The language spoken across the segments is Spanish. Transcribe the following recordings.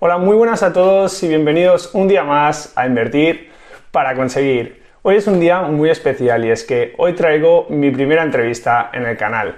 Hola, muy buenas a todos y bienvenidos un día más a Invertir para conseguir. Hoy es un día muy especial y es que hoy traigo mi primera entrevista en el canal.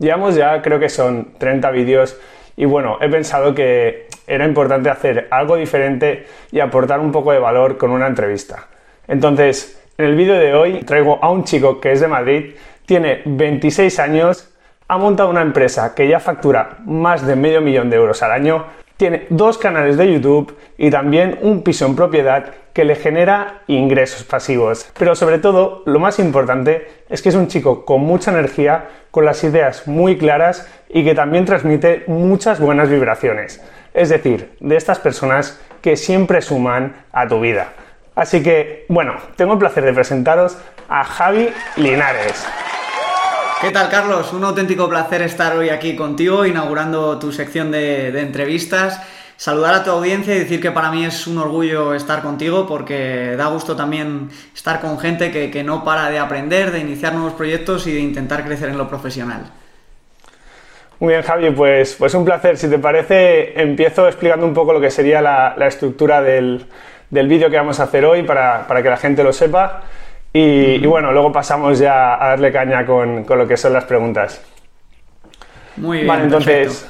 Llevamos ya, creo que son 30 vídeos y bueno, he pensado que era importante hacer algo diferente y aportar un poco de valor con una entrevista. Entonces, en el vídeo de hoy traigo a un chico que es de Madrid, tiene 26 años, ha montado una empresa que ya factura más de medio millón de euros al año tiene dos canales de YouTube y también un piso en propiedad que le genera ingresos pasivos. Pero sobre todo, lo más importante es que es un chico con mucha energía, con las ideas muy claras y que también transmite muchas buenas vibraciones. Es decir, de estas personas que siempre suman a tu vida. Así que, bueno, tengo el placer de presentaros a Javi Linares. ¿Qué tal, Carlos? Un auténtico placer estar hoy aquí contigo, inaugurando tu sección de, entrevistas. Saludar a tu audiencia y decir que para mí es un orgullo estar contigo porque da gusto también estar con gente que, no para de aprender, de iniciar nuevos proyectos y de intentar crecer en lo profesional. Muy bien, Javi, pues, pues un placer. Si te parece, empiezo explicando un poco lo que sería la, estructura del, vídeo que vamos a hacer hoy para, para que la gente lo sepa. Y, bueno, luego pasamos ya a darle caña con, lo que son las preguntas. Muy bien. Vale, entonces,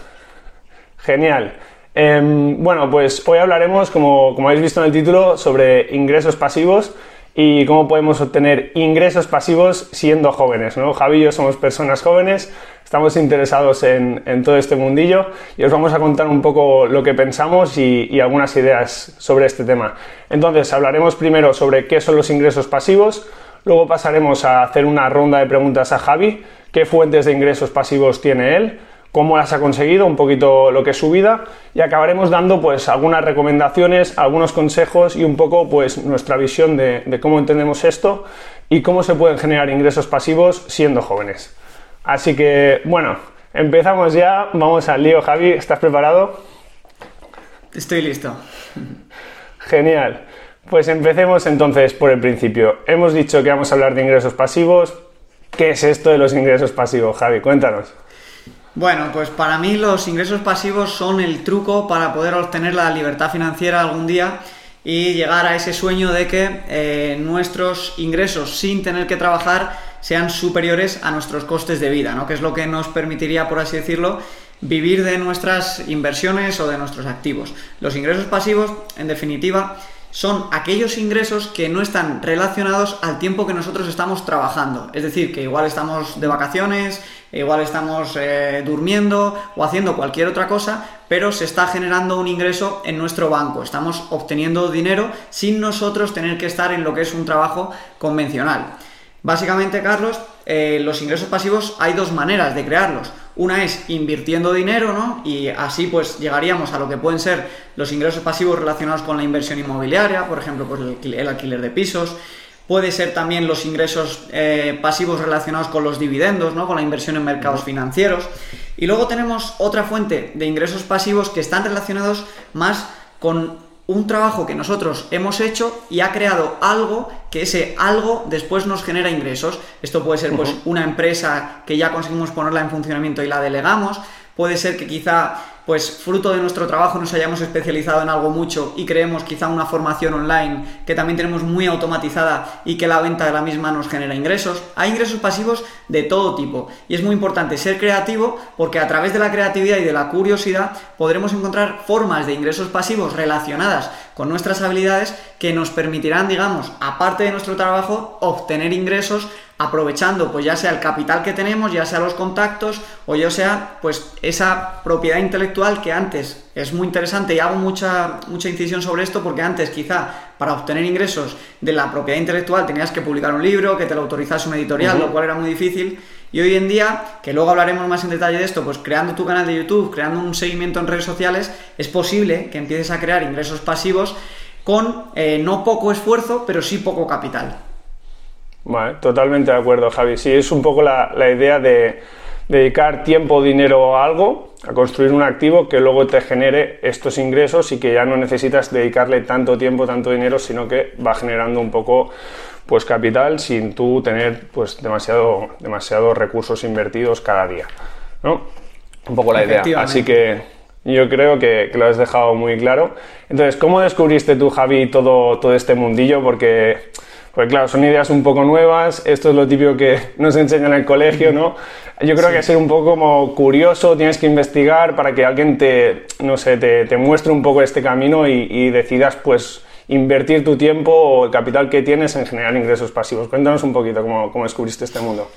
genial. Em, bueno, pues hoy hablaremos, como, como habéis visto en el título, sobre ingresos pasivos y cómo podemos obtener ingresos pasivos siendo jóvenes. ¿no? Javi y yo somos personas jóvenes, estamos interesados en, todo este mundillo y os vamos a contar un poco lo que pensamos y, algunas ideas sobre este tema. Entonces, hablaremos primero sobre qué son los ingresos pasivos, luego pasaremos a hacer una ronda de preguntas a Javi, qué fuentes de ingresos pasivos tiene él, cómo las ha conseguido, un poquito lo que es su vida y acabaremos dando pues algunas recomendaciones, algunos consejos y un poco pues nuestra visión de, de cómo entendemos esto y cómo se pueden generar ingresos pasivos siendo jóvenes. Así que, bueno, empezamos ya. Vamos al lío, Javi. ¿Estás preparado? Estoy listo. Genial. Pues empecemos entonces por el principio. Hemos dicho que vamos a hablar de ingresos pasivos. ¿Qué es esto de los ingresos pasivos, Javi? Cuéntanos. Bueno, pues para mí los ingresos pasivos son el truco para poder obtener la libertad financiera algún día y llegar a ese sueño de que eh, nuestros ingresos sin tener que trabajar sean superiores a nuestros costes de vida, ¿no? que es lo que nos permitiría, por así decirlo, vivir de nuestras inversiones o de nuestros activos. Los ingresos pasivos, en definitiva, son aquellos ingresos que no están relacionados al tiempo que nosotros estamos trabajando. Es decir, que igual estamos de vacaciones, igual estamos eh, durmiendo o haciendo cualquier otra cosa, pero se está generando un ingreso en nuestro banco. Estamos obteniendo dinero sin nosotros tener que estar en lo que es un trabajo convencional. Básicamente, Carlos, eh, los ingresos pasivos hay dos maneras de crearlos. Una es invirtiendo dinero, ¿no? Y así pues llegaríamos a lo que pueden ser los ingresos pasivos relacionados con la inversión inmobiliaria, por ejemplo, pues el, alquiler de pisos. Puede ser también los ingresos eh, pasivos relacionados con los dividendos, ¿no? Con la inversión en mercados financieros. Y luego tenemos otra fuente de ingresos pasivos que están relacionados más con un trabajo que nosotros hemos hecho y ha creado algo que ese algo después nos genera ingresos. Esto puede ser pues una empresa que ya conseguimos ponerla en funcionamiento y la delegamos, puede ser que quizá pues fruto de nuestro trabajo nos hayamos especializado en algo mucho y creemos quizá una formación online que también tenemos muy automatizada y que la venta de la misma nos genera ingresos. Hay ingresos pasivos de todo tipo y es muy importante ser creativo porque a través de la creatividad y de la curiosidad podremos encontrar formas de ingresos pasivos relacionadas con nuestras habilidades que nos permitirán, digamos, aparte de nuestro trabajo, obtener ingresos aprovechando pues ya sea el capital que tenemos, ya sea los contactos o ya sea pues esa propiedad intelectual que antes es muy interesante y hago mucha, mucha incisión sobre esto porque antes quizá para obtener ingresos de la propiedad intelectual tenías que publicar un libro, que te lo autorizase una editorial, lo cual era muy difícil y hoy en día, que luego hablaremos más en detalle de esto, pues creando tu canal de YouTube, creando un seguimiento en redes sociales, es posible que empieces a crear ingresos pasivos con eh, no poco esfuerzo, pero sí poco capital. Vale, totalmente de acuerdo, Javi. Sí, es un poco la, idea de dedicar tiempo o dinero a algo, a construir un activo que luego te genere estos ingresos y que ya no necesitas dedicarle tanto tiempo, tanto dinero, sino que va generando un poco pues capital sin tú tener pues demasiado demasiados recursos invertidos cada día, ¿no? Un poco la idea. Así que Yo creo que, lo has dejado muy claro. Entonces, ¿cómo descubriste tú, Javi, todo, todo este mundillo? Porque, pues claro, son ideas un poco nuevas, esto es lo típico que nos enseñan en el colegio, ¿no? Yo creo que ser un poco como curioso, tienes que investigar para que alguien te, no sé, te, muestre un poco este camino y, y decidas, pues, invertir tu tiempo o el capital que tienes en generar ingresos pasivos. Cuéntanos un poquito cómo, cómo descubriste este mundo.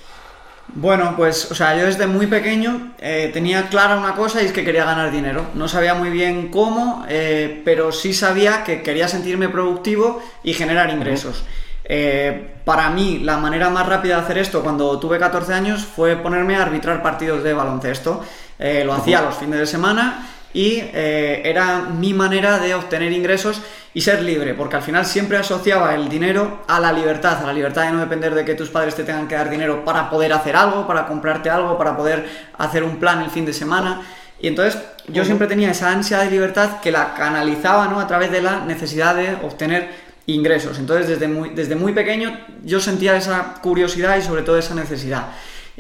Bueno, pues, o sea, yo desde muy pequeño eh, tenía clara una cosa y es que quería ganar dinero. No sabía muy bien cómo, eh, pero sí sabía que quería sentirme productivo y generar ingresos. Eh, para mí, la manera más rápida de hacer esto cuando tuve 14 años fue ponerme a arbitrar partidos de baloncesto. lo hacía los fines de semana y era mi manera de obtener ingresos y ser libre, porque al final siempre asociaba el dinero a la libertad, a la libertad de no depender de que tus padres te tengan que dar dinero para poder hacer algo, para comprarte algo, para poder hacer un plan el fin de semana. Y entonces yo siempre tenía esa ansia de libertad que la canalizaba ¿no? a través de la necesidad de obtener ingresos. Entonces desde muy, desde muy pequeño yo sentía esa curiosidad y sobre todo esa necesidad.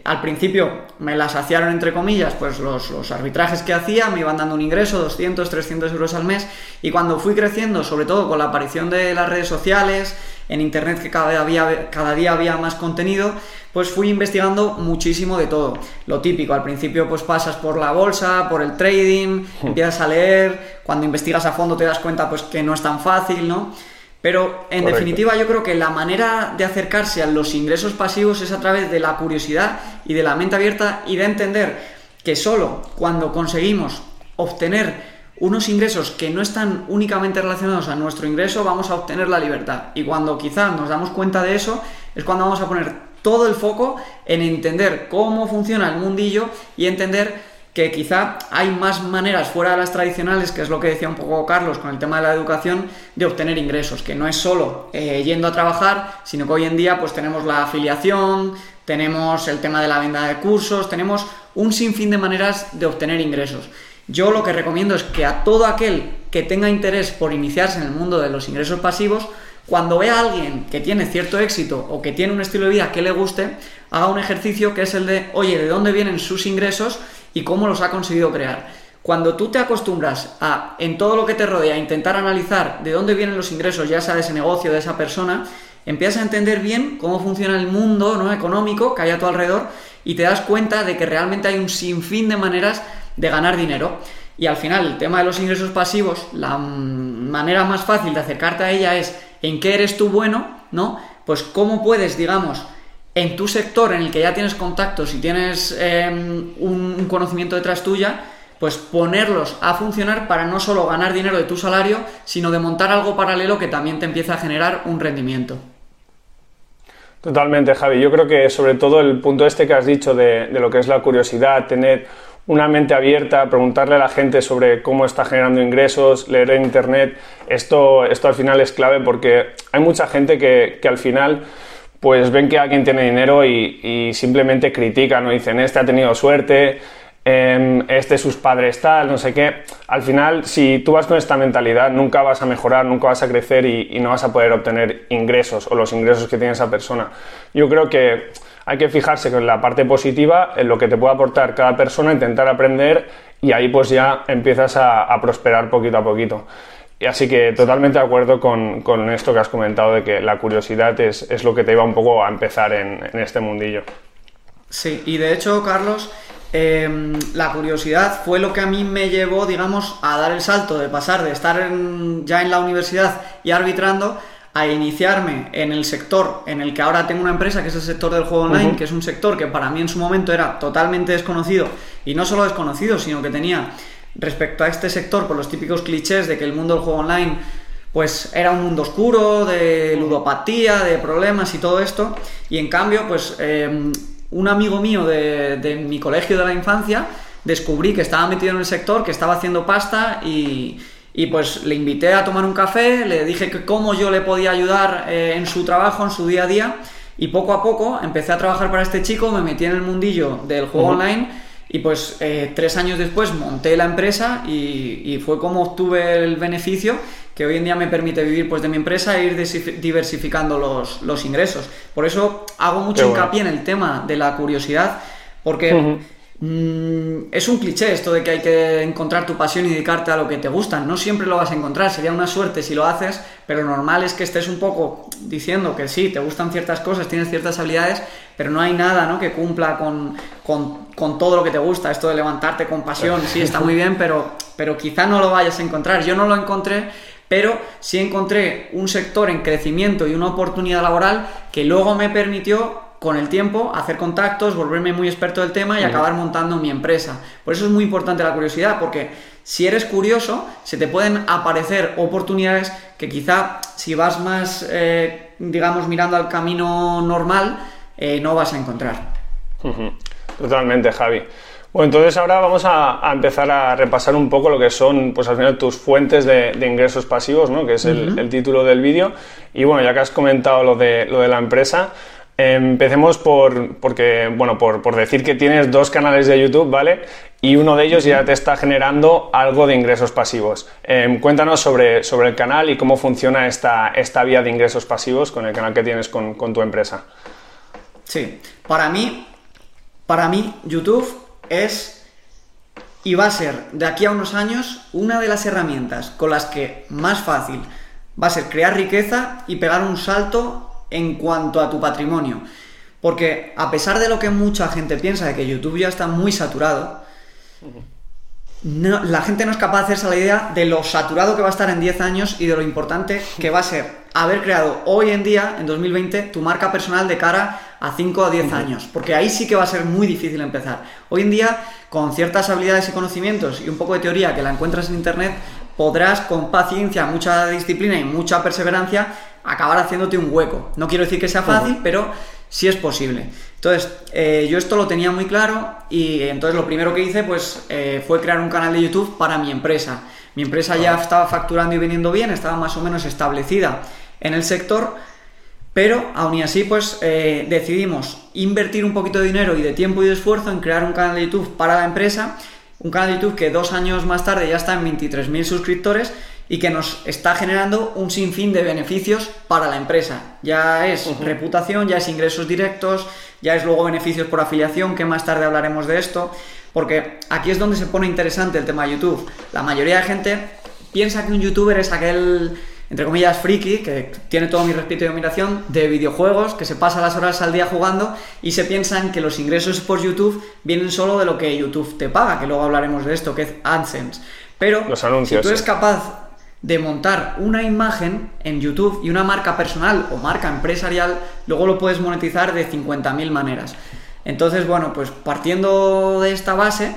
Al principio me la saciaron entre comillas, pues los, arbitrajes que hacía me iban dando un ingreso, 200, 300 euros al mes, y cuando fui creciendo, sobre todo con la aparición de las redes sociales, en internet que cada día, cada día había más contenido, pues fui investigando muchísimo de todo. Lo típico, al principio pues pasas por la bolsa, por el trading, empiezas a leer, cuando investigas a fondo te das cuenta pues que no es tan fácil, ¿no? Pero en definitiva yo creo que la manera de acercarse a los ingresos pasivos es a través de la curiosidad y de la mente abierta y de entender que solo cuando conseguimos obtener unos ingresos que no están únicamente relacionados a nuestro ingreso vamos a obtener la libertad. Y cuando quizás nos damos cuenta de eso es cuando vamos a poner todo el foco en entender cómo funciona el mundillo y entender que quizá hay más maneras fuera de las tradicionales, que es lo que decía un poco Carlos con el tema de la educación, de obtener ingresos, que no es solo eh, yendo a trabajar, sino que hoy en día pues tenemos la afiliación, tenemos el tema de la venta de cursos, tenemos un sinfín de maneras de obtener ingresos. Yo lo que recomiendo es que a todo aquel que tenga interés por iniciarse en el mundo de los ingresos pasivos, cuando vea a alguien que tiene cierto éxito o que tiene un estilo de vida que le guste, haga un ejercicio que es el de, oye, ¿de dónde vienen sus ingresos? Y cómo los ha conseguido crear. Cuando tú te acostumbras a, en todo lo que te rodea, intentar analizar de dónde vienen los ingresos, ya sea de ese negocio, de esa persona, empiezas a entender bien cómo funciona el mundo ¿no? económico que hay a tu alrededor y te das cuenta de que realmente hay un sinfín de maneras de ganar dinero. Y al final, el tema de los ingresos pasivos, la manera más fácil de acercarte a ella es en qué eres tú bueno, ¿no? Pues cómo puedes, digamos, en tu sector en el que ya tienes contactos y tienes em, un conocimiento detrás tuya, pues ponerlos a funcionar para no solo ganar dinero de tu salario, sino de montar algo paralelo que también te empieza a generar un rendimiento. Totalmente, Javi. Yo creo que sobre todo el punto este que has dicho de, lo que es la curiosidad, tener una mente abierta, preguntarle a la gente sobre cómo está generando ingresos, leer en Internet, esto, esto al final es clave porque hay mucha gente que, que al final pues ven que alguien tiene dinero y, simplemente critican o dicen, este ha tenido suerte, em, este sus padres tal, no sé qué. Al final, si tú vas con esta mentalidad, nunca vas a mejorar, nunca vas a crecer y, no vas a poder obtener ingresos o los ingresos que tiene esa persona. Yo creo que hay que fijarse en la parte positiva, en lo que te puede aportar cada persona, intentar aprender y ahí pues ya empiezas a prosperar poquito a poquito. Y así que totalmente de acuerdo con, con, esto que has comentado de que la curiosidad es, es lo que te iba un poco a empezar en, en este mundillo. Sí, y de hecho, Carlos, em, la curiosidad fue lo que a mí me llevó, digamos, a dar el salto de pasar de estar ya en la universidad y arbitrando a iniciarme en el sector en el que ahora tengo una empresa, que es el sector del juego online, que es un sector que para mí en su momento era totalmente desconocido, y no solo desconocido, sino que tenía respecto a este sector por los típicos clichés de que el mundo del juego online pues era un mundo oscuro, de ludopatía, de problemas y todo esto. Y en cambio, pues em, un amigo mío de, mi colegio de la infancia descubrí que estaba metido en el sector, que estaba haciendo pasta y, pues le invité a tomar un café, le dije que cómo yo le podía ayudar eh, en su trabajo, en su día a día. Y poco a poco empecé a trabajar para este chico, me metí en el mundillo del juego online y pues eh, tres años después monté la empresa y, fue como obtuve el beneficio que hoy en día me permite vivir pues de mi empresa e ir diversificando los, ingresos. Por eso hago mucho hincapié en el tema de la curiosidad, porque es un cliché esto de que hay que encontrar tu pasión y dedicarte a lo que te gusta. No siempre lo vas a encontrar, sería una suerte si lo haces, pero normal es que estés un poco diciendo que sí, te gustan ciertas cosas, tienes ciertas habilidades, pero no hay nada ¿no? que cumpla con, con, todo lo que te gusta. Esto de levantarte con pasión, sí, está muy bien, pero, pero quizá no lo vayas a encontrar. Yo no lo encontré, pero sí encontré un sector en crecimiento y una oportunidad laboral que luego me permitió con el tiempo hacer contactos, volverme muy experto del tema y acabar montando mi empresa. Por eso es muy importante la curiosidad, porque si eres curioso, se te pueden aparecer oportunidades que quizá si vas más, eh, digamos, mirando al camino normal, eh, no vas a encontrar. Totalmente, Javi. Bueno, entonces ahora vamos a, empezar a repasar un poco lo que son, pues al final, tus fuentes de, ingresos pasivos, ¿no? Que es el, el título del vídeo. Y bueno, ya que has comentado lo de, lo de la empresa, Empecemos por, porque, bueno, por, decir que tienes dos canales de YouTube, ¿vale? Y uno de ellos ya te está generando algo de ingresos pasivos. Em, cuéntanos sobre, sobre el canal y cómo funciona esta, esta vía de ingresos pasivos con el canal que tienes con, tu empresa. Sí, para mí, para mí YouTube es y va a ser de aquí a unos años una de las herramientas con las que más fácil va a ser crear riqueza y pegar un salto en cuanto a tu patrimonio. Porque a pesar de lo que mucha gente piensa de que YouTube ya está muy saturado, la gente no es capaz de hacerse la idea de lo saturado que va a estar en 10 años y de lo importante que va a ser haber creado hoy en día, en 2020, tu marca personal de cara a 5 o 10 años. Porque ahí sí que va a ser muy difícil empezar. Hoy en día, con ciertas habilidades y conocimientos y un poco de teoría que la encuentras en Internet, podrás con paciencia, mucha disciplina y mucha perseverancia acabar haciéndote un hueco. No quiero decir que sea fácil, pero sí es posible. Entonces, eh, yo esto lo tenía muy claro y entonces lo primero que hice pues eh, fue crear un canal de YouTube para mi empresa. Mi empresa ya estaba facturando y vendiendo bien, estaba más o menos establecida en el sector, pero aún así pues eh, decidimos invertir un poquito de dinero y de tiempo y de esfuerzo en crear un canal de YouTube para la empresa, un canal de YouTube que dos años más tarde ya está en 23.000 suscriptores y que nos está generando un sinfín de beneficios para la empresa. Ya es reputación, ya es ingresos directos, ya es luego beneficios por afiliación, que más tarde hablaremos de esto, porque aquí es donde se pone interesante el tema de YouTube. La mayoría de gente piensa que un youtuber es aquel, entre comillas, friki, que tiene todo mi respeto y admiración, de videojuegos, que se pasa las horas al día jugando y se piensan que los ingresos por YouTube vienen solo de lo que YouTube te paga, que luego hablaremos de esto, que es AdSense. Pero los anuncios, si tú eres capaz de montar una imagen en YouTube y una marca personal o marca empresarial, luego lo puedes monetizar de 50.000 maneras. Entonces, bueno, pues partiendo de esta base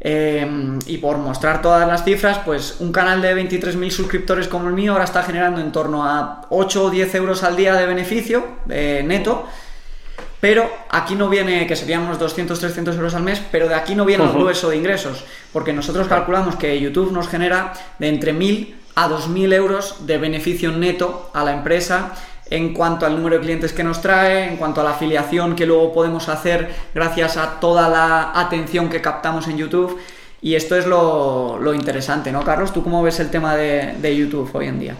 eh, y por mostrar todas las cifras, pues un canal de 23.000 suscriptores como el mío ahora está generando en torno a 8 o 10 euros al día de beneficio eh, neto. Pero aquí no viene, que serían unos 200, 300 euros al mes, pero de aquí no viene el grueso de ingresos, porque nosotros calculamos que YouTube nos genera de entre 1.000 a 2.000 euros de beneficio neto a la empresa en cuanto al número de clientes que nos trae, en cuanto a la afiliación que luego podemos hacer gracias a toda la atención que captamos en YouTube. Y esto es lo, interesante, ¿no, Carlos? ¿Tú cómo ves el tema de, de YouTube hoy en día?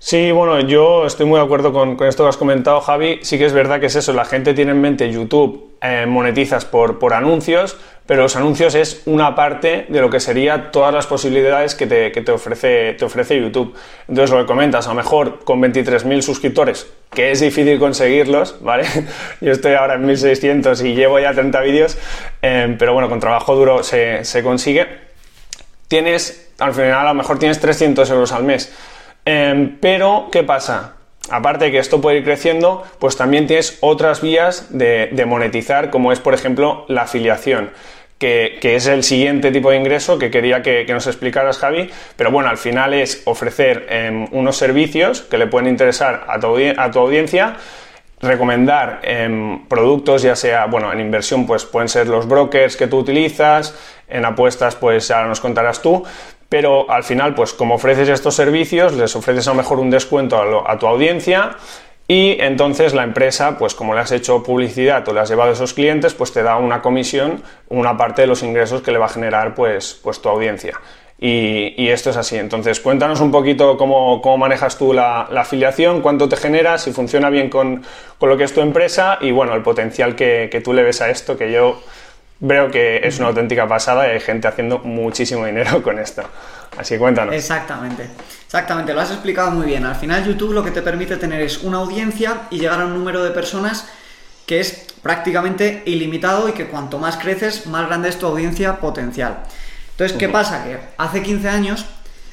Sí, bueno, yo estoy muy de acuerdo con, esto que has comentado, Javi. Sí que es verdad que es eso, la gente tiene en mente YouTube, eh, monetizas por, por anuncios, pero los anuncios es una parte de lo que sería todas las posibilidades que te, ofrece, te ofrece YouTube. Entonces, lo que comentas, a lo mejor con 23.000 suscriptores, que es difícil conseguirlos, ¿vale? Yo estoy ahora en 1.600 y llevo ya 30 vídeos, eh, pero bueno, con trabajo duro se, se consigue. Tienes, al final, a lo mejor tienes 300 euros al mes Em, pero, ¿qué pasa? Aparte de que esto puede ir creciendo, pues también tienes otras vías de, monetizar, como es, por ejemplo, la afiliación. Que, es el siguiente tipo de ingreso que quería que, nos explicaras, Javi. Pero bueno, al final es ofrecer em, unos servicios que le pueden interesar a tu, a tu audiencia, recomendar em, productos, ya sea, bueno, en inversión, pues pueden ser los brokers que tú utilizas, en apuestas, pues ahora nos contarás tú, pero al final, pues como ofreces estos servicios, les ofreces a lo mejor un descuento a, tu audiencia y entonces la empresa, pues como le has hecho publicidad o le has llevado a esos clientes, pues te da una comisión, una parte de los ingresos que le va a generar pues, pues tu audiencia. Y, esto es así. Entonces, cuéntanos un poquito cómo, manejas tú la, afiliación, cuánto te genera, si funciona bien con, lo que es tu empresa y bueno, el potencial que, que tú le ves a esto, que yo veo que es una auténtica pasada y hay gente haciendo muchísimo dinero con esto. Así que cuéntanos. Exactamente, exactamente, lo has explicado muy bien. Al final YouTube lo que te permite tener es una audiencia y llegar a un número de personas que es prácticamente ilimitado y que cuanto más creces, más grande es tu audiencia potencial. Entonces, ¿qué pasa? Que hace 15 años,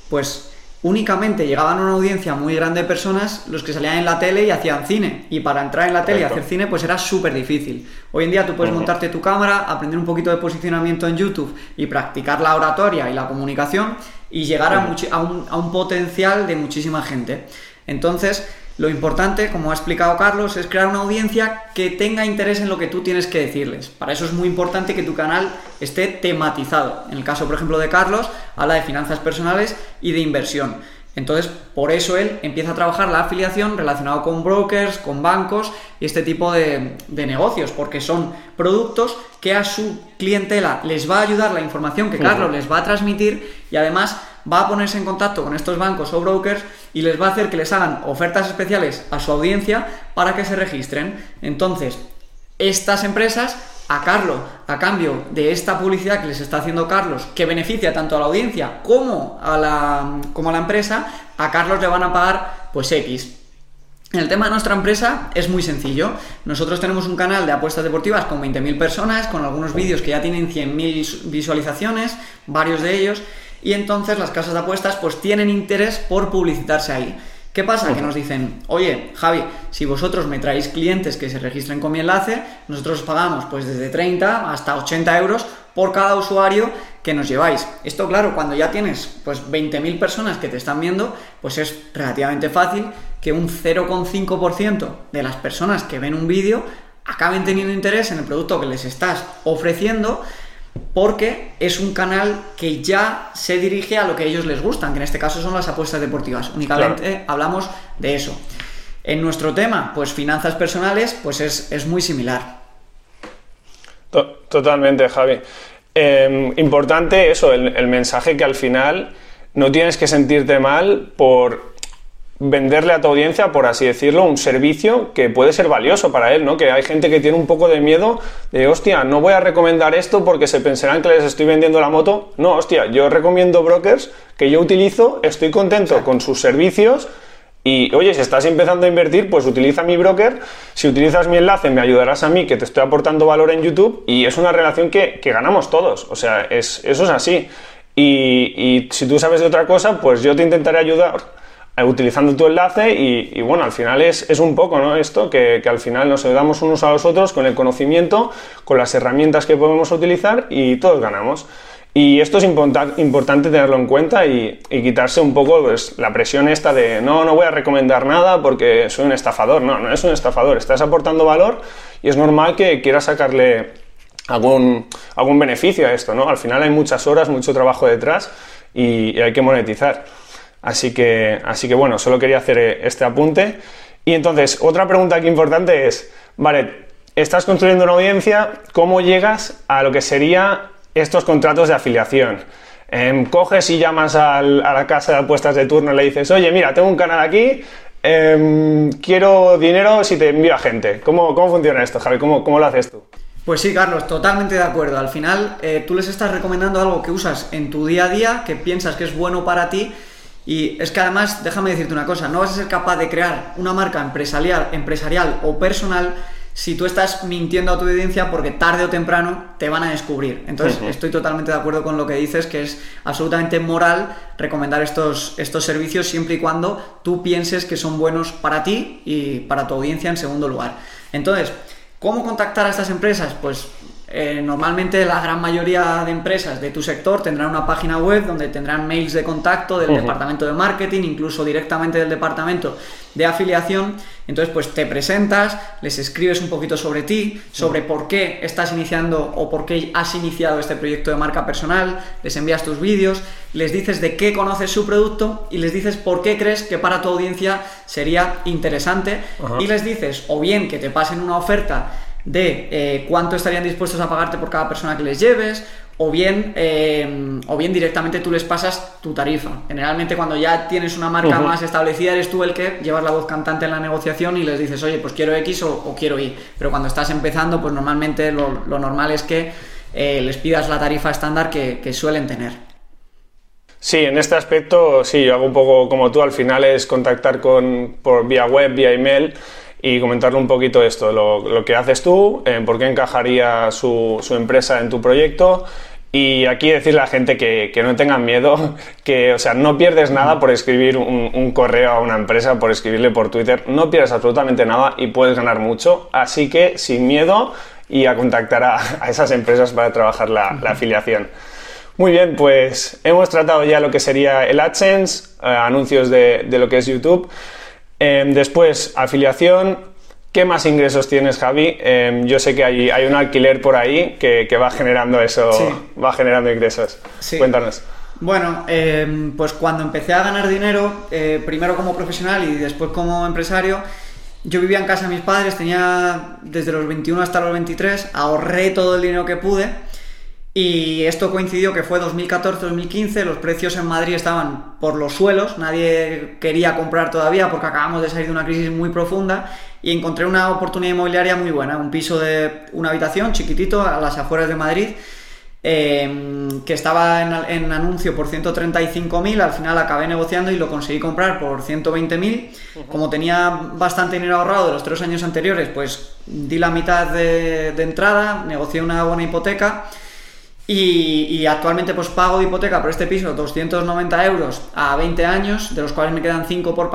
pues únicamente llegaban a una audiencia muy grande de personas los que salían en la tele y hacían cine. Y para entrar en la tele y hacer cine, pues era súper difícil. Hoy en día tú puedes montarte tu cámara, aprender un poquito de posicionamiento en YouTube y practicar la oratoria y la comunicación y llegar a, un, a un potencial de muchísima gente. Entonces, lo importante, como ha explicado Carlos, es crear una audiencia que tenga interés en lo que tú tienes que decirles. Para eso es muy importante que tu canal esté tematizado. En el caso, por ejemplo, de Carlos, habla de finanzas personales y de inversión. Entonces, por eso él empieza a trabajar la afiliación relacionado con brokers, con bancos y este tipo de, negocios, porque son productos que a su clientela les va a ayudar la información que Carlos les va a transmitir y además va a ponerse en contacto con estos bancos o brokers y les va a hacer que les hagan ofertas especiales a su audiencia para que se registren. Entonces, estas empresas a Carlos, a cambio de esta publicidad que les está haciendo Carlos, que beneficia tanto a la audiencia como a la, como a la empresa, a Carlos le van a pagar pues X. El tema de nuestra empresa es muy sencillo. Nosotros tenemos un canal de apuestas deportivas con 20.000 personas, con algunos vídeos que ya tienen 100.000 visualizaciones, varios de ellos, y entonces las casas de apuestas pues tienen interés por publicitarse ahí. ¿Qué pasa? Que nos dicen, oye, Javi, si vosotros me traéis clientes que se registren con mi enlace, nosotros pagamos pues desde 30 hasta 80 euros por cada usuario que nos lleváis. Esto, claro, cuando ya tienes pues 20.000 personas que te están viendo, pues es relativamente fácil que un 0,5% de las personas que ven un vídeo acaben teniendo interés en el producto que les estás ofreciendo porque es un canal que ya se dirige a lo que ellos les gustan, que en este caso son las apuestas deportivas. Únicamente hablamos de eso. En nuestro tema, pues finanzas personales, pues es, muy similar. Totalmente, Javi. Em, importante eso, el mensaje que al final no tienes que sentirte mal por venderle a tu audiencia, por así decirlo, un servicio que puede ser valioso para él, ¿no? Que hay gente que tiene un poco de miedo de, hostia, no voy a recomendar esto porque se pensarán que les estoy vendiendo la moto. No, hostia, yo recomiendo brokers que yo utilizo, estoy contento con sus servicios y, oye, si estás empezando a invertir, pues utiliza mi broker. Si utilizas mi enlace, me ayudarás a mí, que te estoy aportando valor en YouTube. Y es una relación que, ganamos todos. O sea, es, eso es así. Y, y si tú sabes de otra cosa, pues yo te intentaré ayudar utilizando tu enlace y, bueno, al final es, es, un poco ¿no? esto, que, que, al final nos ayudamos unos a los otros con el conocimiento, con las herramientas que podemos utilizar y todos ganamos. Y esto es importante tenerlo en cuenta y, y quitarse un poco pues, la presión esta de no, no voy a recomendar nada porque soy un estafador. No, no es un estafador, estás aportando valor y es normal que quieras sacarle algún, algún beneficio a esto, ¿no? Al final hay muchas horas, mucho trabajo detrás y hay que monetizar. Así que, así que bueno, solo quería hacer eh, este apunte. Y entonces, otra pregunta aquí importante es, vale, estás construyendo una audiencia, ¿cómo llegas a lo que sería estos contratos de afiliación? Em, coges y llamas a la casa de apuestas de turno y le dices, oye, mira, tengo un canal aquí, em, quiero dinero si te envío a gente. ¿Cómo, cómo funciona esto, Javi? ¿Cómo, ¿Cómo, lo haces tú? Pues sí, Carlos, totalmente de acuerdo. Al final, eh, tú les estás recomendando algo que usas en tu día a día, que piensas que es bueno para ti y es que además, déjame decirte una cosa, no vas a ser capaz de crear una marca empresarial, empresarial o personal si tú estás mintiendo a tu audiencia porque tarde o temprano te van a descubrir. Entonces, estoy totalmente de acuerdo con lo que dices, que es absolutamente moral recomendar estos, estos servicios siempre y cuando tú pienses que son buenos para ti y para tu audiencia en segundo lugar. Entonces, ¿cómo contactar a estas empresas? Pues eh, normalmente la gran mayoría de empresas de tu sector tendrán una página web donde tendrán mails de contacto del departamento de marketing, incluso directamente del departamento de afiliación. Entonces, pues te presentas, les escribes un poquito sobre ti, sobre por qué estás iniciando o por qué has iniciado este proyecto de marca personal, les envías tus vídeos, les dices de qué conoces su producto y les dices por qué crees que para tu audiencia sería interesante. Y les dices o bien que te pasen una oferta de eh, cuánto estarían dispuestos a pagarte por cada persona que les lleves, o bien, eh, o bien directamente tú les pasas tu tarifa. Generalmente cuando ya tienes una marca más establecida, eres tú el que llevas la voz cantante en la negociación y les dices, oye, pues quiero X o, quiero Y. Pero cuando estás empezando, pues normalmente lo, normal es que eh, les pidas la tarifa estándar que, suelen tener. Sí, en este aspecto, sí, yo hago un poco como tú, al final es contactar con, por vía web, vía email y comentarle un poquito esto, lo, que haces tú, por qué encajaría su, su empresa en tu proyecto y aquí decirle a la gente que, no tengan miedo, que, o sea, no pierdes nada por escribir un, correo a una empresa, por escribirle por Twitter, no pierdes absolutamente nada y puedes ganar mucho. Así que sin miedo y a contactar a, esas empresas para trabajar la, afiliación. Muy bien, pues hemos tratado ya lo que sería el AdSense, eh, anuncios de, lo que es YouTube. Em, después, afiliación, ¿Qué más ingresos tienes, Javi? Em, yo sé que hay, hay, un alquiler por ahí que, va generando eso, va generando ingresos. Cuéntanos. Bueno, em, pues cuando empecé a ganar dinero, eh, primero como profesional y después como empresario, yo vivía en casa de mis padres, tenía desde los 21 hasta los 23, ahorré todo el dinero que pude y esto coincidió que fue 2014-2015, los precios en Madrid estaban por los suelos, nadie quería comprar todavía porque acabamos de salir de una crisis muy profunda y encontré una oportunidad inmobiliaria muy buena, un piso de una habitación chiquitito a las afueras de Madrid. Em, que estaba en, anuncio por 135.000, al final acabé negociando y lo conseguí comprar por 120.000. Como tenía bastante dinero ahorrado de los tres años anteriores, pues di la mitad de, de entrada, negocié una buena hipoteca y, actualmente pues pago de hipoteca por este piso 290 euros a 20 años, de los cuales me quedan 5 por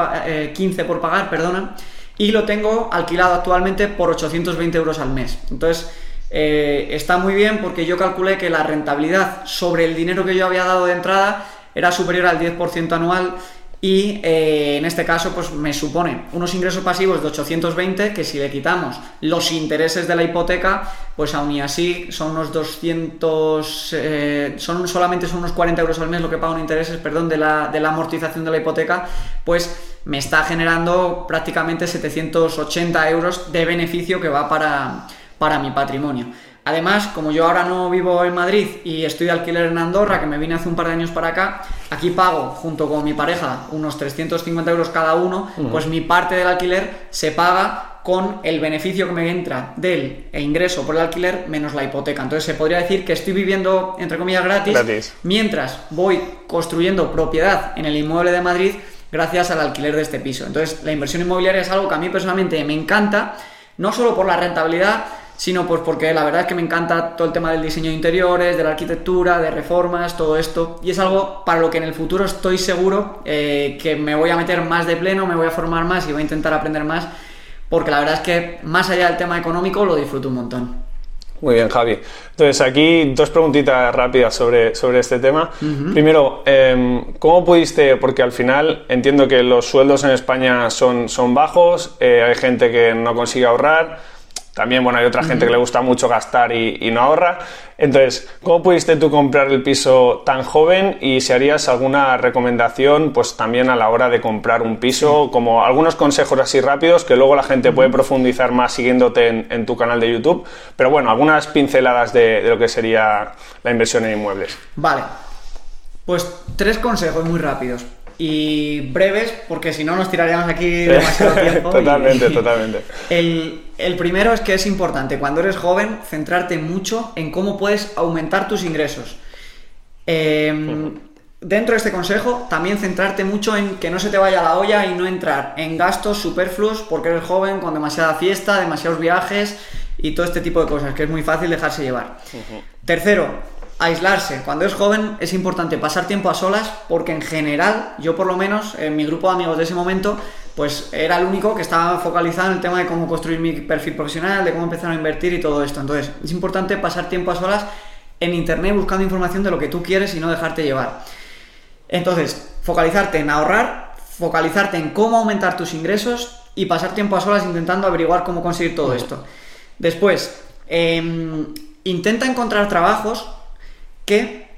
15 eh, por pagar, perdona, y lo tengo alquilado actualmente por 820 euros al mes. Entonces, eh, está muy bien porque yo calculé que la rentabilidad sobre el dinero que yo había dado de entrada era superior al 10% anual y eh, en este caso pues me supone unos ingresos pasivos de 820 que si le quitamos los intereses de la hipoteca pues aún y así son unos 200 eh, son solamente son unos 40 euros al mes lo que pago en intereses perdón de la, de la amortización de la hipoteca pues me está generando prácticamente 780 euros de beneficio que va para, para mi patrimonio Además, como yo ahora no vivo en Madrid y estoy de alquiler en Andorra, que me vine hace un par de años para acá, aquí pago junto con mi pareja unos 350 euros cada uno, pues mi parte del alquiler se paga con el beneficio que me entra del ingreso por el alquiler menos la hipoteca. Entonces se podría decir que estoy viviendo, entre comillas, gratis, mientras voy construyendo propiedad en el inmueble de Madrid gracias al alquiler de este piso. Entonces la inversión inmobiliaria es algo que a mí personalmente me encanta, no solo por la rentabilidad, sino pues porque la verdad es que me encanta todo el tema del diseño de interiores, de la arquitectura, de reformas, todo esto. Y es algo para lo que en el futuro estoy seguro eh, que me voy a meter más de pleno, me voy a formar más y voy a intentar aprender más, porque la verdad es que más allá del tema económico lo disfruto un montón. Muy bien, Javi. Entonces, aquí dos preguntitas rápidas sobre, sobre este tema. Primero, em, ¿cómo pudiste, porque al final entiendo que los sueldos en España son, son bajos, eh, hay gente que no consigue ahorrar, también, bueno, hay otra gente que le gusta mucho gastar y, no ahorra. Entonces, ¿cómo pudiste tú comprar el piso tan joven y si harías alguna recomendación, pues también a la hora de comprar un piso, como algunos consejos así rápidos que luego la gente puede profundizar más siguiéndote en, tu canal de YouTube? Pero bueno, algunas pinceladas de, de lo que sería la inversión en inmuebles. Vale. Pues tres consejos muy rápidos y breves, porque si no nos tiraríamos aquí demasiado tiempo. totalmente, totalmente. El, primero es que es importante, cuando eres joven, centrarte mucho en cómo puedes aumentar tus ingresos. Em, dentro de este consejo, también centrarte mucho en que no se te vaya la olla y no entrar en gastos superfluos porque eres joven, con demasiada fiesta, demasiados viajes y todo este tipo de cosas, que es muy fácil dejarse llevar. Tercero, aislarse. Cuando es joven es importante pasar tiempo a solas porque en general, yo por lo menos, en mi grupo de amigos de ese momento, pues era el único que estaba focalizado en el tema de cómo construir mi perfil profesional, de cómo empezar a invertir y todo esto. Entonces, es importante pasar tiempo a solas en internet buscando información de lo que tú quieres y no dejarte llevar. Entonces, focalizarte en ahorrar, focalizarte en cómo aumentar tus ingresos y pasar tiempo a solas intentando averiguar cómo conseguir todo esto. Después, em, intenta encontrar trabajos que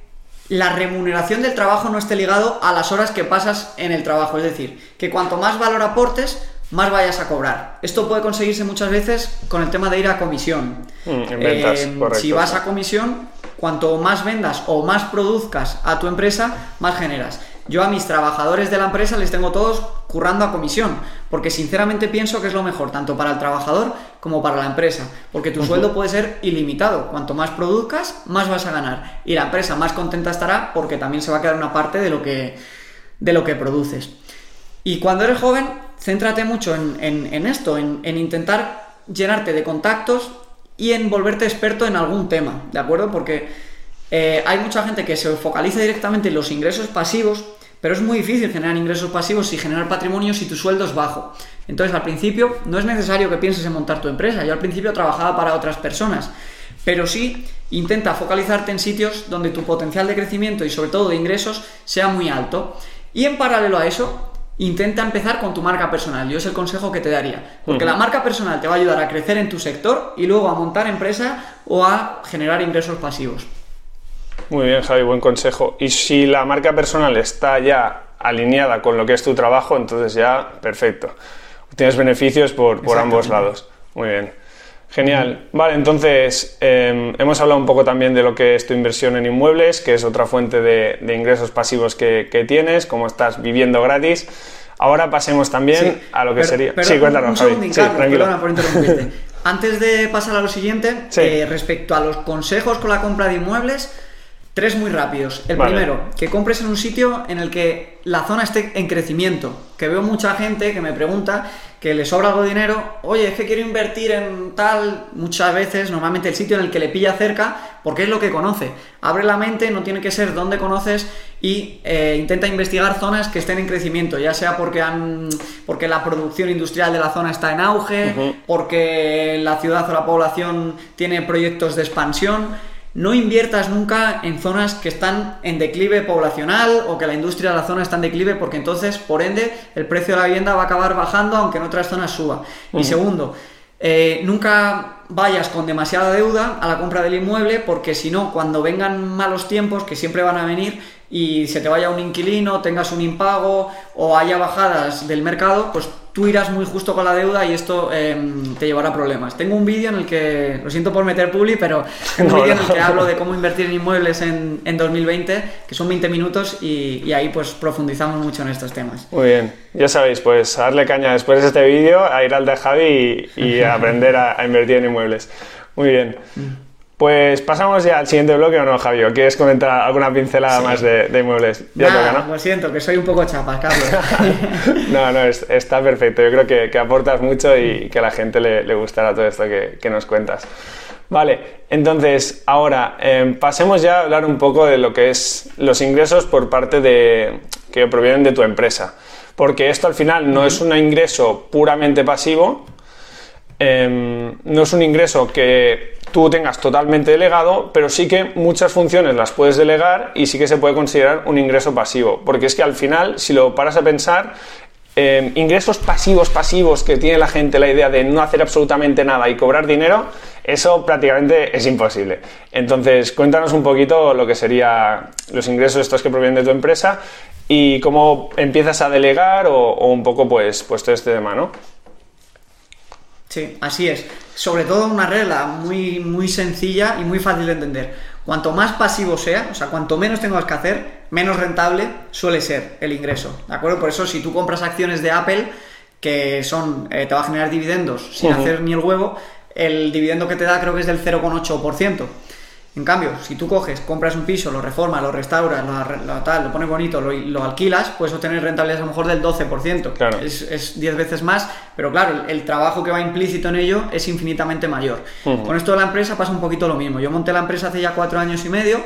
la remuneración del trabajo no esté ligado a las horas que pasas en el trabajo. Es decir, que cuanto más valor aportes, más vayas a cobrar. Esto puede conseguirse muchas veces con el tema de ir a comisión. Mm, ventas, eh, si vas a comisión, cuanto más vendas o más produzcas a tu empresa, más generas. Yo a mis trabajadores de la empresa les tengo todos currando a comisión, porque sinceramente pienso que es lo mejor, tanto para el trabajador como para la empresa, porque tu sueldo puede ser ilimitado, cuanto más produzcas, más vas a ganar, y la empresa más contenta estará porque también se va a quedar una parte de lo que, de lo que produces. Y cuando eres joven, céntrate mucho en, esto, en, en intentar llenarte de contactos y en volverte experto en algún tema, ¿de acuerdo? Porque eh, hay mucha gente que se focaliza directamente en los ingresos pasivos, pero es muy difícil generar ingresos pasivos y generar patrimonio si tu sueldo es bajo. Entonces, al principio, no es necesario que pienses en montar tu empresa. Yo al principio trabajaba para otras personas, pero sí intenta focalizarte en sitios donde tu potencial de crecimiento y sobre todo de ingresos sea muy alto. Y en paralelo a eso, intenta empezar con tu marca personal. Yo es el consejo que te daría. Porque la marca personal te va a ayudar a crecer en tu sector y luego a montar empresa o a generar ingresos pasivos. Muy bien, Javi, buen consejo. Y si la marca personal está ya alineada con lo que es tu trabajo, entonces ya perfecto. Tienes beneficios por, ambos lados. Muy bien. Genial. Vale, entonces em, hemos hablado un poco también de lo que es tu inversión en inmuebles, que es otra fuente de, ingresos pasivos que, tienes, como estás viviendo gratis. Ahora pasemos también a lo que sería. sí, cuéntanos, Javi. sí, Perdona por interrumpirte. Antes de pasar a lo siguiente, eh, respecto a los consejos con la compra de inmuebles, Tres muy rápidos. El primero, que compres en un sitio en el que la zona esté en crecimiento. Que veo mucha gente que me pregunta que le sobra algo de dinero, oye, es que quiero invertir en tal, muchas veces, normalmente el sitio en el que le pilla cerca, porque es lo que conoce. Abre la mente, no tiene que ser donde conoces y eh, intenta investigar zonas que estén en crecimiento, ya sea porque, han, porque la producción industrial de la zona está en auge, porque la ciudad o la población tiene proyectos de expansión no inviertas nunca en zonas que están en declive poblacional o que la industria de la zona está en declive porque entonces, por ende, el precio de la vivienda va a acabar bajando aunque en otras zonas suba. Y segundo, eh, nunca vayas con demasiada deuda a la compra del inmueble porque si no, cuando vengan malos tiempos, que siempre van a venir, y se te vaya un inquilino, tengas un impago o haya bajadas del mercado, pues tú irás muy justo con la deuda y esto em, te llevará a problemas. Tengo un vídeo en el que, lo siento por meter publi, pero un vídeo en el que hablo de cómo invertir en inmuebles en, en 2020, que son 20 minutos y, ahí pues profundizamos mucho en estos temas. Muy bien, ya sabéis, pues darle caña después de este vídeo a ir al de Javi y, aprender a, a, invertir en inmuebles. Muy bien. Pues pasamos ya al siguiente bloque o no, Javier. ¿Quieres comentar alguna pincelada más de, de inmuebles? Ya toca, ¿no? Lo siento, que soy un poco chapa, Carlos. no, no, está perfecto. Yo creo que, aportas mucho y que a la gente le, gustará todo esto que, nos cuentas. Vale, entonces ahora em, pasemos ya a hablar un poco de lo que es los ingresos por parte de que provienen de tu empresa. Porque esto al final no es un ingreso puramente pasivo, em, no es un ingreso que tú tengas totalmente delegado, pero sí que muchas funciones las puedes delegar y sí que se puede considerar un ingreso pasivo. Porque es que al final, si lo paras a pensar, em, ingresos pasivos, pasivos que tiene la gente la idea de no hacer absolutamente nada y cobrar dinero, eso prácticamente es imposible. Entonces, cuéntanos un poquito lo que serían los ingresos estos que provienen de tu empresa y cómo empiezas a delegar o, un poco pues, pues todo este tema, ¿no? Sí, así es. Sobre todo una regla muy, muy sencilla y muy fácil de entender. Cuanto más pasivo sea, o sea, cuanto menos tengas que hacer, menos rentable suele ser el ingreso. ¿De acuerdo? Por eso, si tú compras acciones de Apple, que son, eh, te va a generar dividendos sin hacer ni el huevo, el dividendo que te da creo que es del 0,8%. En cambio, si tú coges, compras un piso, lo reformas, lo restauras, lo, tal, lo pones bonito, lo, alquilas, puedes obtener rentabilidad a lo mejor del 12%. Claro. Es 10 veces más, pero claro, el, trabajo que va implícito en ello es infinitamente mayor. Con esto de la empresa pasa un poquito lo mismo. Yo monté la empresa hace ya cuatro años y medio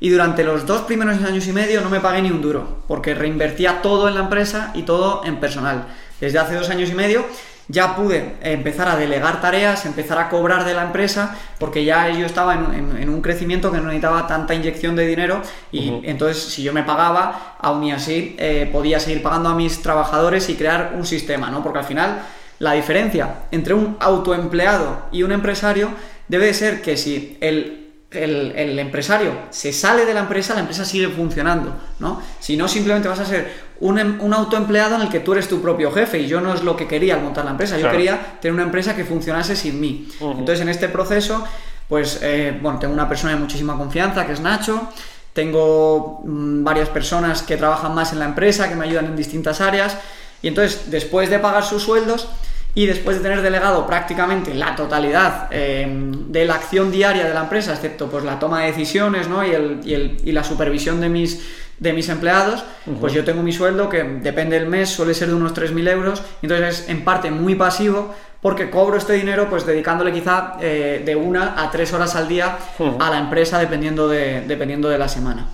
y durante los dos primeros años y medio no me pagué ni un duro, porque reinvertía todo en la empresa y todo en personal. Desde hace dos años y medio ya pude empezar a delegar tareas, empezar a cobrar de la empresa, porque ya yo estaba en, un crecimiento que no necesitaba tanta inyección de dinero y entonces si yo me pagaba, aún y así eh, podía seguir pagando a mis trabajadores y crear un sistema, ¿no? Porque al final la diferencia entre un autoempleado y un empresario debe de ser que si el el, empresario se sale de la empresa, la empresa sigue funcionando, ¿no? Si no, simplemente vas a ser un, em, un, autoempleado en el que tú eres tu propio jefe y yo no es lo que quería al montar la empresa, yo quería tener una empresa que funcionase sin mí. Entonces, en este proceso, pues, eh, bueno, tengo una persona de muchísima confianza que es Nacho, tengo mm, varias personas que trabajan más en la empresa, que me ayudan en distintas áreas, y entonces después de pagar sus sueldos y después de tener delegado prácticamente la totalidad eh, de la acción diaria de la empresa, excepto pues la toma de decisiones ¿no? y, el, y, el, y la supervisión de mis, de mis empleados, pues yo tengo mi sueldo que depende del mes, suele ser de unos 3.000 euros, entonces es en parte muy pasivo porque cobro este dinero pues dedicándole quizá eh, de una a tres horas al día a la empresa dependiendo de, dependiendo de la semana.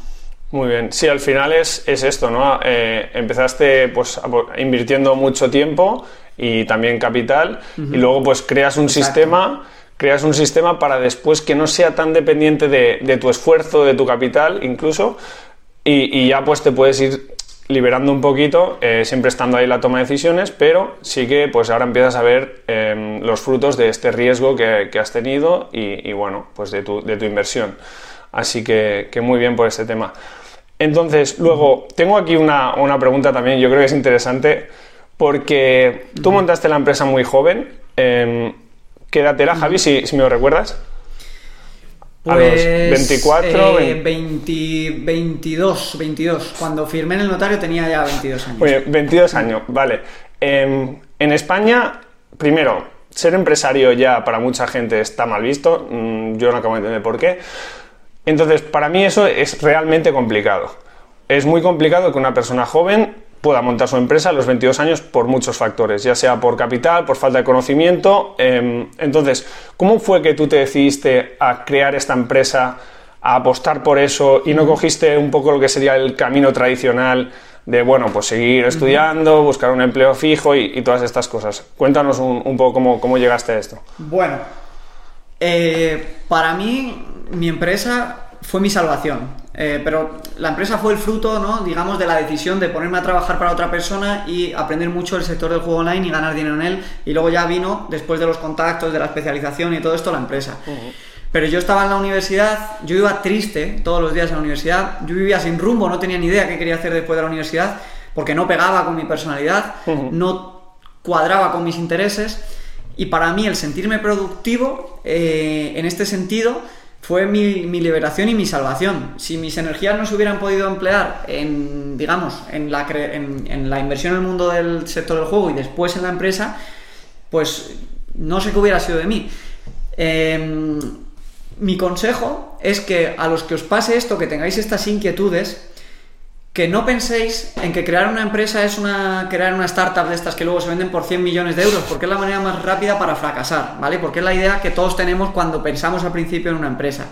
Muy bien, sí, al final es, es esto, ¿no? Eh, empezaste pues invirtiendo mucho tiempo y también capital y luego pues creas un Exacto. sistema creas un sistema para después que no sea tan dependiente de, de tu esfuerzo, de tu capital incluso, y, y, ya pues te puedes ir liberando un poquito, eh, siempre estando ahí la toma de decisiones, pero sí que pues ahora empiezas a ver eh, los frutos de este riesgo que, que has tenido y, y, bueno, pues de tu, de tu inversión. Así que, que, muy bien por este tema. Entonces, luego, tengo aquí una, una, pregunta también, yo creo que es interesante, porque tú montaste la empresa muy joven. Eh, ¿Qué edad era, Javi, si, si me lo recuerdas? Pues, a los 24, eh, 20, 22, 22. Cuando firmé en el notario tenía ya 22 años. Oye, 22 años, vale. Eh, en España, primero, ser empresario ya para mucha gente está mal visto. Mm, yo no acabo de entender por qué. Entonces, para mí eso es realmente complicado. Es muy complicado que una persona joven pueda montar su empresa a los 22 años por muchos factores, ya sea por capital, por falta de conocimiento. Eh, entonces, ¿cómo fue que tú te decidiste a crear esta empresa, a apostar por eso y no cogiste un poco lo que sería el camino tradicional de, bueno, pues seguir estudiando, buscar un empleo fijo y, y todas estas cosas? Cuéntanos un, un poco cómo, cómo, llegaste a esto. Bueno, eh, para mí, mi empresa fue mi salvación. Eh, pero la empresa fue el fruto, ¿no? digamos, de la decisión de ponerme a trabajar para otra persona y aprender mucho el sector del juego online y ganar dinero en él. Y luego ya vino, después de los contactos, de la especialización y todo esto, la empresa. Uh -huh. Pero yo estaba en la universidad, yo iba triste todos los días en la universidad, yo vivía sin rumbo, no tenía ni idea qué quería hacer después de la universidad, porque no pegaba con mi personalidad, uh -huh. no cuadraba con mis intereses. Y para mí el sentirme productivo, eh, en este sentido, fue mi, mi, liberación y mi salvación. Si mis energías no se hubieran podido emplear en, digamos, en la, en, en la inversión en el mundo del sector del juego y después en la empresa, pues no sé qué hubiera sido de mí. Eh, mi consejo es que a los que os pase esto, que tengáis estas inquietudes, que no penséis en que crear una empresa es una crear una startup de estas que luego se venden por 100 millones de euros, porque es la manera más rápida para fracasar, ¿vale? Porque es la idea que todos tenemos cuando pensamos al principio en una empresa.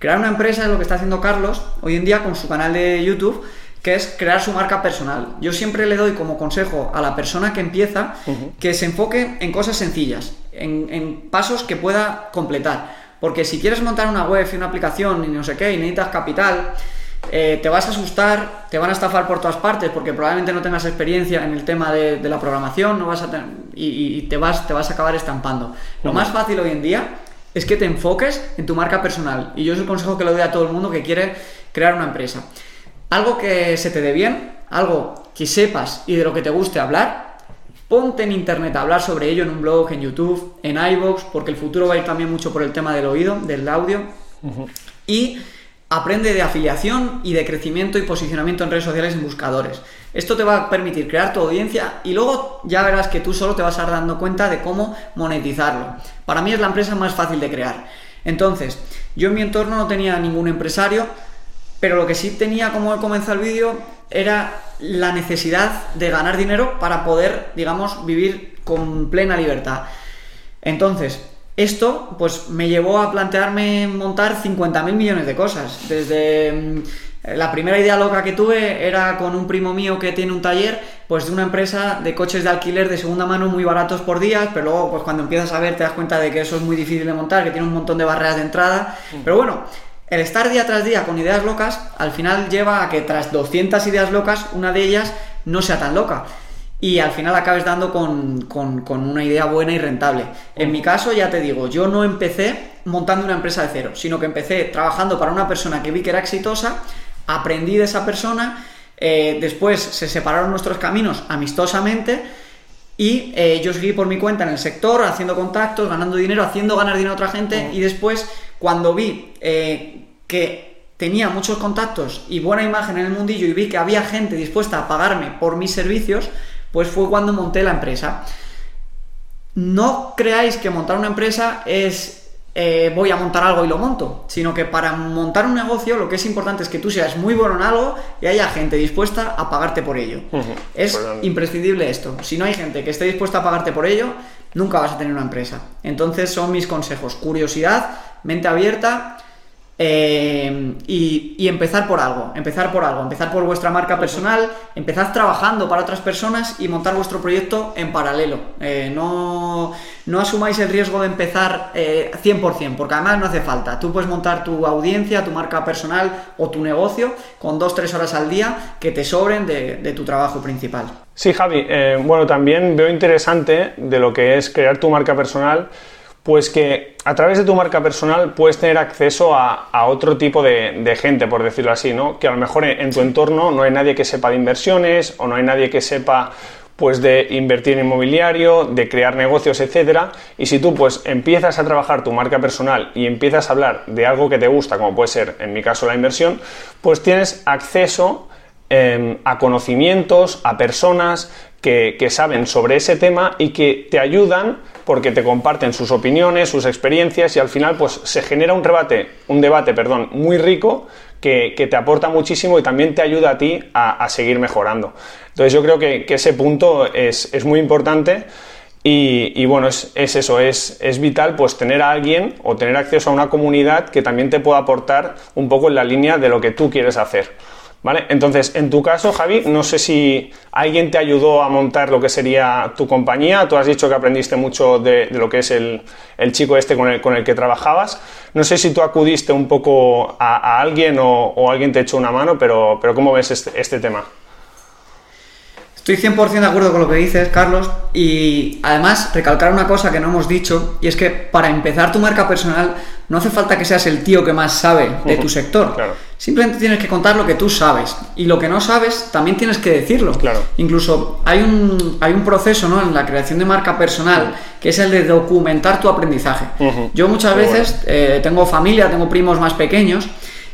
Crear una empresa es lo que está haciendo Carlos hoy en día con su canal de YouTube, que es crear su marca personal. Yo siempre le doy como consejo a la persona que empieza uh -huh. que se enfoque en cosas sencillas, en, en pasos que pueda completar. Porque si quieres montar una web y una aplicación y no sé qué, y necesitas capital, eh, te vas a asustar, te van a estafar por todas partes porque probablemente no tengas experiencia en el tema de, de la programación no vas a tener, y, y, te, vas, te vas a acabar estampando. Lo más fácil hoy en día es que te enfoques en tu marca personal y yo es el consejo que le doy a todo el mundo que quiere crear una empresa. Algo que se te dé bien, algo que sepas y de lo que te guste hablar, ponte en internet a hablar sobre ello en un blog, en YouTube, en iVoox, porque el futuro va a ir también mucho por el tema del oído, del audio. Uh -huh. Y Aprende de afiliación y de crecimiento y posicionamiento en redes sociales en buscadores. Esto te va a permitir crear tu audiencia y luego ya verás que tú solo te vas a dar dando cuenta de cómo monetizarlo. Para mí es la empresa más fácil de crear. Entonces, yo en mi entorno no tenía ningún empresario, pero lo que sí tenía, como he comenzado el vídeo, era la necesidad de ganar dinero para poder, digamos, vivir con plena libertad. Entonces, esto pues me llevó a plantearme montar 50.000 millones de cosas. Desde mm, la primera idea loca que tuve era con un primo mío que tiene un taller, pues de una empresa de coches de alquiler de segunda mano muy baratos por días, pero luego pues cuando empiezas a ver te das cuenta de que eso es muy difícil de montar, que tiene un montón de barreras de entrada. Pero bueno, el estar día tras día con ideas locas al final lleva a que tras 200 ideas locas, una de ellas no sea tan loca y al final acabes dando con, con, con, una idea buena y rentable. En mi caso, ya te digo, yo no empecé montando una empresa de cero, sino que empecé trabajando para una persona que vi que era exitosa, aprendí de esa persona, eh, después se separaron nuestros caminos amistosamente y eh, yo seguí por mi cuenta en el sector, haciendo contactos, ganando dinero, haciendo ganar dinero a otra gente uh -huh. y después, cuando vi eh, que tenía muchos contactos y buena imagen en el mundillo y vi que había gente dispuesta a pagarme por mis servicios, pues fue cuando monté la empresa. No creáis que montar una empresa es eh, voy a montar algo y lo monto, sino que para montar un negocio lo que es importante es que tú seas muy bueno en algo y haya gente dispuesta a pagarte por ello. Es pues imprescindible esto. Si no hay gente que esté dispuesta a pagarte por ello, nunca vas a tener una empresa. Entonces son mis consejos. Curiosidad, mente abierta eh, y, empezar por algo, empezar por algo, empezar por vuestra marca personal, empezad trabajando para otras personas y montar vuestro proyecto en paralelo. Eh, no, no, asumáis el riesgo de empezar eh, 100%, porque además no hace falta. Tú puedes montar tu audiencia, tu marca personal o tu negocio con dos, tres horas al día que te sobren de, de tu trabajo principal. Sí, Javi. Eh, bueno, también veo interesante de lo que es crear tu marca personal pues que a través de tu marca personal puedes tener acceso a, otro tipo de, gente, por decirlo así, ¿no? Que a lo mejor en, tu entorno no hay nadie que sepa de inversiones o no hay nadie que sepa pues de invertir en inmobiliario, de crear negocios, etcétera, y si tú pues empiezas a trabajar tu marca personal y empiezas a hablar de algo que te gusta, como puede ser en mi caso la inversión, pues tienes acceso em, a conocimientos, a personas que, que saben sobre ese tema y que te ayudan porque te comparten sus opiniones, sus experiencias y al final pues se genera un debate, un debate, perdón, muy rico que, te aporta muchísimo y también te ayuda a ti a, seguir mejorando. Entonces yo creo que, ese punto es, muy importante y, bueno, es, eso, es, es, vital pues tener a alguien o tener acceso a una comunidad que también te pueda aportar un poco en la línea de lo que tú quieres hacer. ¿Vale? Entonces, en tu caso, Javi, no sé si alguien te ayudó a montar lo que sería tu compañía. Tú has dicho que aprendiste mucho de, lo que es el, chico este con el, con el, que trabajabas. No sé si tú acudiste un poco a, alguien o, alguien te echó una mano, pero, pero ¿cómo ves este, este tema? Estoy 100% de acuerdo con lo que dices, Carlos, y además recalcar una cosa que no hemos dicho, y es que para empezar tu marca personal no hace falta que seas el tío que más sabe de tu sector. Simplemente tienes que contar lo que tú sabes, y lo que no sabes también tienes que decirlo. Claro. Incluso hay un, hay un proceso ¿no? en la creación de marca personal que es el de documentar tu aprendizaje. Yo muchas veces eh, tengo familia, tengo primos más pequeños,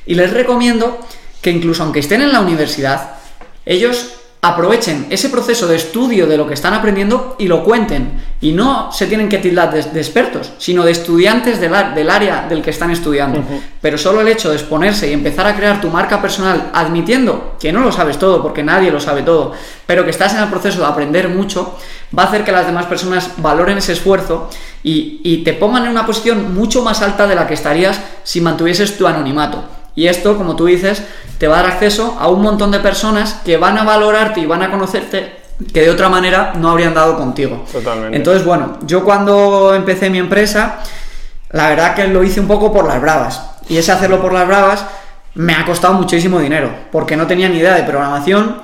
y les recomiendo que incluso aunque estén en la universidad, ellos aprovechen ese proceso de estudio de lo que están aprendiendo y lo cuenten. Y no se tienen que tildar de, expertos, sino de estudiantes del, del, área del que están estudiando. Pero solo el hecho de exponerse y empezar a crear tu marca personal admitiendo que no lo sabes todo, porque nadie lo sabe todo, pero que estás en el proceso de aprender mucho, va a hacer que las demás personas valoren ese esfuerzo y, y te pongan en una posición mucho más alta de la que estarías si mantuvieses tu anonimato. Y esto, como tú dices, te va a dar acceso a un montón de personas que van a valorarte y van a conocerte que de otra manera no habrían dado contigo. Totalmente. Entonces, bueno, yo cuando empecé mi empresa, la verdad que lo hice un poco por las bravas. Y ese hacerlo por las bravas me ha costado muchísimo dinero, porque no tenía ni idea de programación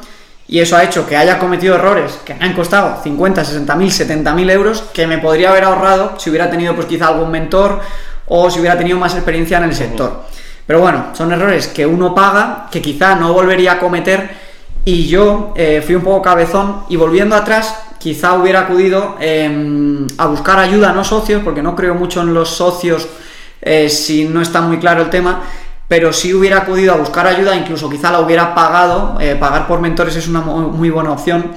y eso ha hecho que haya cometido errores que me han costado 50, 60 mil, 70 mil euros que me podría haber ahorrado si hubiera tenido pues quizá algún mentor o si hubiera tenido más experiencia en el sector. Pero bueno, son errores que uno paga, que quizá no volvería a cometer y yo eh, fui un poco cabezón y volviendo atrás quizá hubiera acudido em, a buscar ayuda a no socios, porque no creo mucho en los socios eh, si no está muy claro el tema, pero sí hubiera acudido a buscar ayuda, incluso quizá la hubiera pagado, eh, pagar por mentores es una muy buena opción.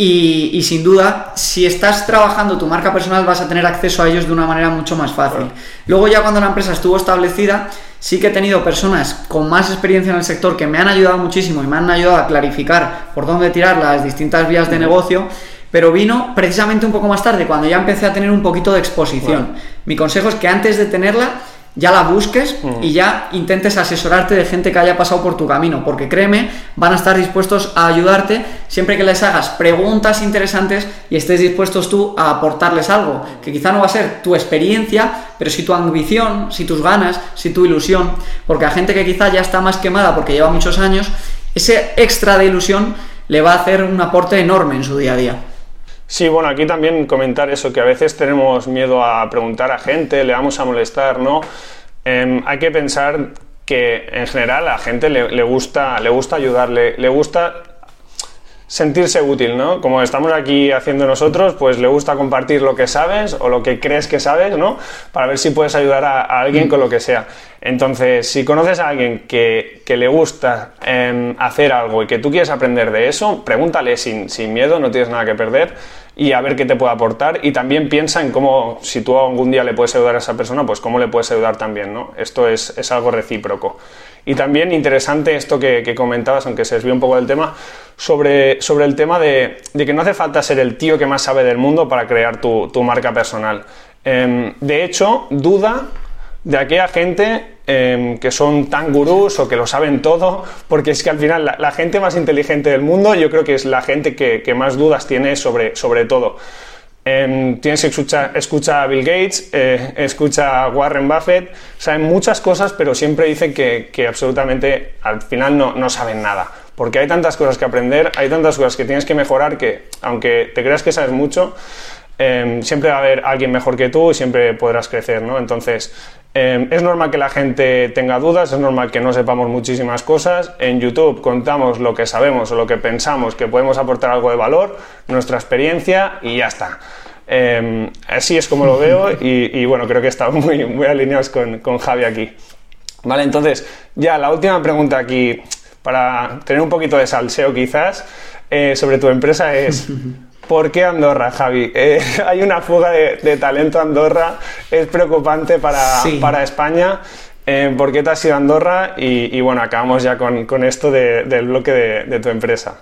Y, sin duda, si estás trabajando tu marca personal vas a tener acceso a ellos de una manera mucho más fácil. Luego ya cuando la empresa estuvo establecida, sí que he tenido personas con más experiencia en el sector que me han ayudado muchísimo y me han ayudado a clarificar por dónde tirar las distintas vías de negocio, pero vino precisamente un poco más tarde, cuando ya empecé a tener un poquito de exposición. Mi consejo es que antes de tenerla, ya la busques y ya intentes asesorarte de gente que haya pasado por tu camino, porque créeme, van a estar dispuestos a ayudarte siempre que les hagas preguntas interesantes y estés dispuestos tú a aportarles algo, que quizá no va a ser tu experiencia, pero sí tu ambición, si tus ganas, si tu ilusión, porque a gente que quizá ya está más quemada porque lleva muchos años, ese extra de ilusión le va a hacer un aporte enorme en su día a día. Sí, bueno, aquí también comentar eso, que a veces tenemos miedo a preguntar a gente, le vamos a molestar, ¿no? Em, hay que pensar que en general a la gente le, gusta, le gusta ayudarle, le gusta sentirse útil, ¿no? Como estamos aquí haciendo nosotros, pues le gusta compartir lo que sabes o lo que crees que sabes, ¿no? Para ver si puedes ayudar a, alguien con lo que sea. Entonces, si conoces a alguien que, le gusta em, hacer algo y que tú quieres aprender de eso, pregúntale sin, sin miedo, no tienes nada que perder y a ver qué te puede aportar y también piensa en cómo, si tú algún día le puedes ayudar a esa persona, pues cómo le puedes ayudar también, ¿no? Esto es, es algo recíproco. Y también interesante esto que, comentabas, aunque se desvió un poco del tema, sobre, sobre el tema de, que no hace falta ser el tío que más sabe del mundo para crear tu, marca personal. Em, de hecho, duda de aquella gente em, que son tan gurús o que lo saben todo, porque es que al final la, gente más inteligente del mundo yo creo que es la gente que, más dudas tiene sobre, sobre todo. Em, tienes que escuchar escucha a Bill Gates, eh, escucha a Warren Buffett, saben muchas cosas, pero siempre dicen que, absolutamente al final no, no, saben nada. Porque hay tantas cosas que aprender, hay tantas cosas que tienes que mejorar que, aunque te creas que sabes mucho, Em, siempre va a haber alguien mejor que tú y siempre podrás crecer, ¿no? Entonces, em, es normal que la gente tenga dudas, es normal que no sepamos muchísimas cosas. En YouTube contamos lo que sabemos o lo que pensamos que podemos aportar algo de valor, nuestra experiencia y ya está. Em, así es como lo veo y, bueno, creo que estamos muy, muy alineados con, con Javi aquí. Vale, entonces, ya la última pregunta aquí, para tener un poquito de salseo quizás, eh, sobre tu empresa es... ¿Por qué Andorra, Javi? Eh, hay una fuga de, talento Andorra, es preocupante para, para España. Eh, ¿Por qué te has ido a Andorra? Y, bueno, acabamos ya con, esto del bloque de, tu empresa.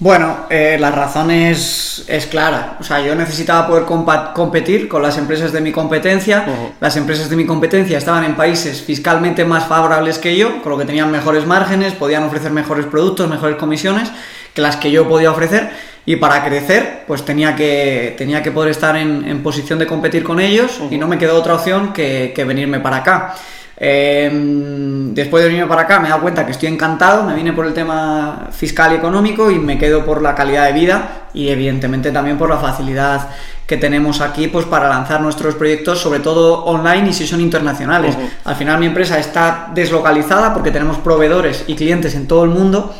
Bueno, eh, la razón es, clara. O sea, yo necesitaba poder competir con las empresas de mi competencia. Las empresas de mi competencia estaban en países fiscalmente más favorables que yo, con lo que tenían mejores márgenes, podían ofrecer mejores productos, mejores comisiones las que yo podía ofrecer y para crecer pues tenía que, tenía que poder estar en, posición de competir con ellos y no me quedó otra opción que, venirme para acá. Em, después de venirme para acá me he dado cuenta que estoy encantado, me vine por el tema fiscal y económico y me quedo por la calidad de vida y evidentemente también por la facilidad que tenemos aquí pues para lanzar nuestros proyectos sobre todo online y si son internacionales. Al final mi empresa está deslocalizada porque tenemos proveedores y clientes en todo el mundo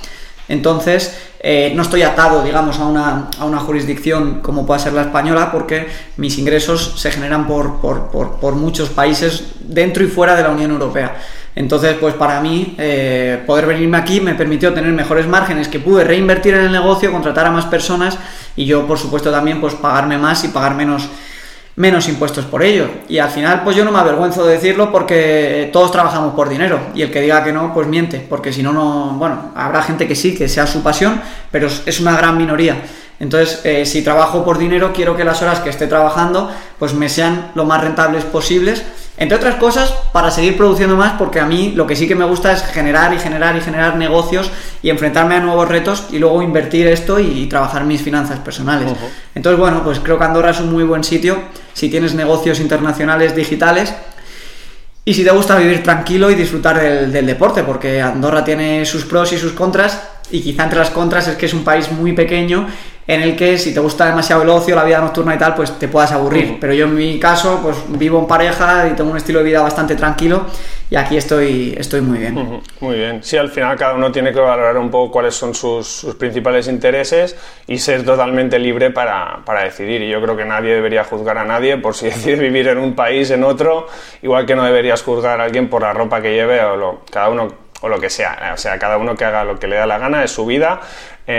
entonces, eh, no estoy atado, digamos, a una, a una, jurisdicción como pueda ser la española, porque mis ingresos se generan por, por, por, muchos países dentro y fuera de la Unión Europea. Entonces, pues para mí, eh, poder venirme aquí me permitió tener mejores márgenes que pude reinvertir en el negocio, contratar a más personas y yo, por supuesto, también pues pagarme más y pagar menos menos impuestos por ello. Y al final, pues yo no me avergüenzo de decirlo porque todos trabajamos por dinero. Y el que diga que no, pues miente. Porque si no, no. Bueno, habrá gente que sí, que sea su pasión, pero es una gran minoría. Entonces, eh, si trabajo por dinero, quiero que las horas que esté trabajando, pues me sean lo más rentables posibles entre otras cosas, para seguir produciendo más, porque a mí lo que sí que me gusta es generar y generar y generar negocios y enfrentarme a nuevos retos y luego invertir esto y, trabajar mis finanzas personales. Entonces, bueno, pues creo que Andorra es un muy buen sitio si tienes negocios internacionales digitales y si te gusta vivir tranquilo y disfrutar del, del deporte, porque Andorra tiene sus pros y sus contras y quizá entre las contras es que es un país muy pequeño en el que si te gusta demasiado el ocio, la vida nocturna y tal, pues te puedas aburrir. Pero yo en mi caso, pues vivo en pareja y tengo un estilo de vida bastante tranquilo y aquí estoy, estoy muy bien. Muy bien. Sí, al final cada uno tiene que valorar un poco cuáles son sus, principales intereses y ser totalmente libre para, para, decidir. Y yo creo que nadie debería juzgar a nadie por si decide vivir en un país, en otro, igual que no deberías juzgar a alguien por la ropa que lleve o lo, cada uno o lo que sea. O sea, cada uno que haga lo que le da la gana, es su vida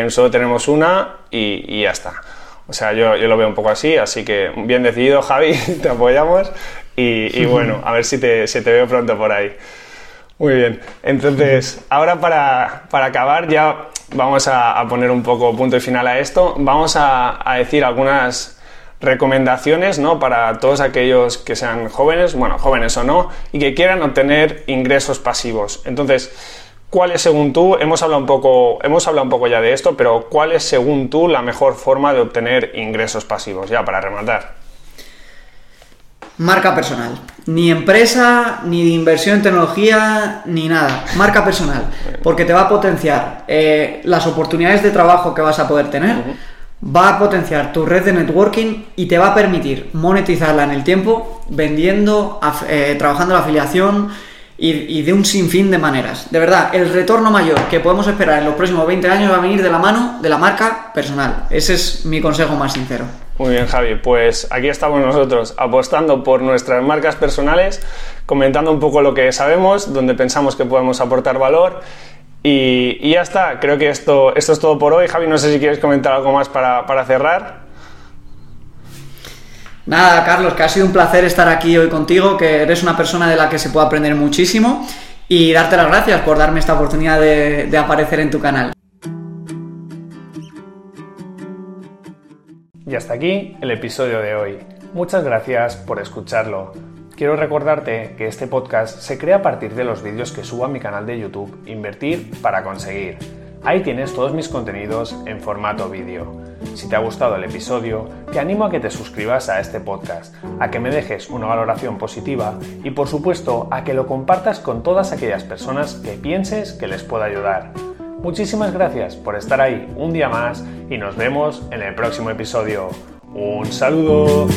solo tenemos una y, ya está. O sea, yo, lo veo un poco así, así que bien decidido, Javi, te apoyamos y, bueno, a ver si te, te, veo pronto por ahí. Muy bien, entonces, ahora para, acabar ya vamos a, poner un poco punto y final a esto. Vamos a, a decir algunas recomendaciones ¿no? para todos aquellos que sean jóvenes, bueno, jóvenes o no, y que quieran obtener ingresos pasivos. Entonces, ¿Cuál es según tú, hemos hablado un poco, hemos hablado un poco ya de esto, pero cuál es según tú la mejor forma de obtener ingresos pasivos? Ya para rematar. Marca personal. Ni empresa, ni inversión en tecnología, ni nada. Marca personal. Porque te va a potenciar eh, las oportunidades de trabajo que vas a poder tener, va a potenciar tu red de networking y te va a permitir monetizarla en el tiempo, vendiendo, eh, trabajando la afiliación, y, de un sinfín de maneras. De verdad, el retorno mayor que podemos esperar en los próximos 20 años va a venir de la mano de la marca personal. Ese es mi consejo más sincero. Muy bien, Javi. Pues aquí estamos nosotros apostando por nuestras marcas personales, comentando un poco lo que sabemos, donde pensamos que podemos aportar valor. Y, ya está, creo que esto, esto es todo por hoy. Javi, no sé si quieres comentar algo más para, para cerrar. Nada, Carlos, que ha sido un placer estar aquí hoy contigo, que eres una persona de la que se puede aprender muchísimo y darte las gracias por darme esta oportunidad de, aparecer en tu canal. Y hasta aquí el episodio de hoy. Muchas gracias por escucharlo. Quiero recordarte que este podcast se crea a partir de los vídeos que subo a mi canal de YouTube Invertir para conseguir. Ahí tienes todos mis contenidos en formato vídeo. Si te ha gustado el episodio, te animo a que te suscribas a este podcast, a que me dejes una valoración positiva y por supuesto a que lo compartas con todas aquellas personas que pienses que les pueda ayudar. Muchísimas gracias por estar ahí un día más y nos vemos en el próximo episodio. Un saludo.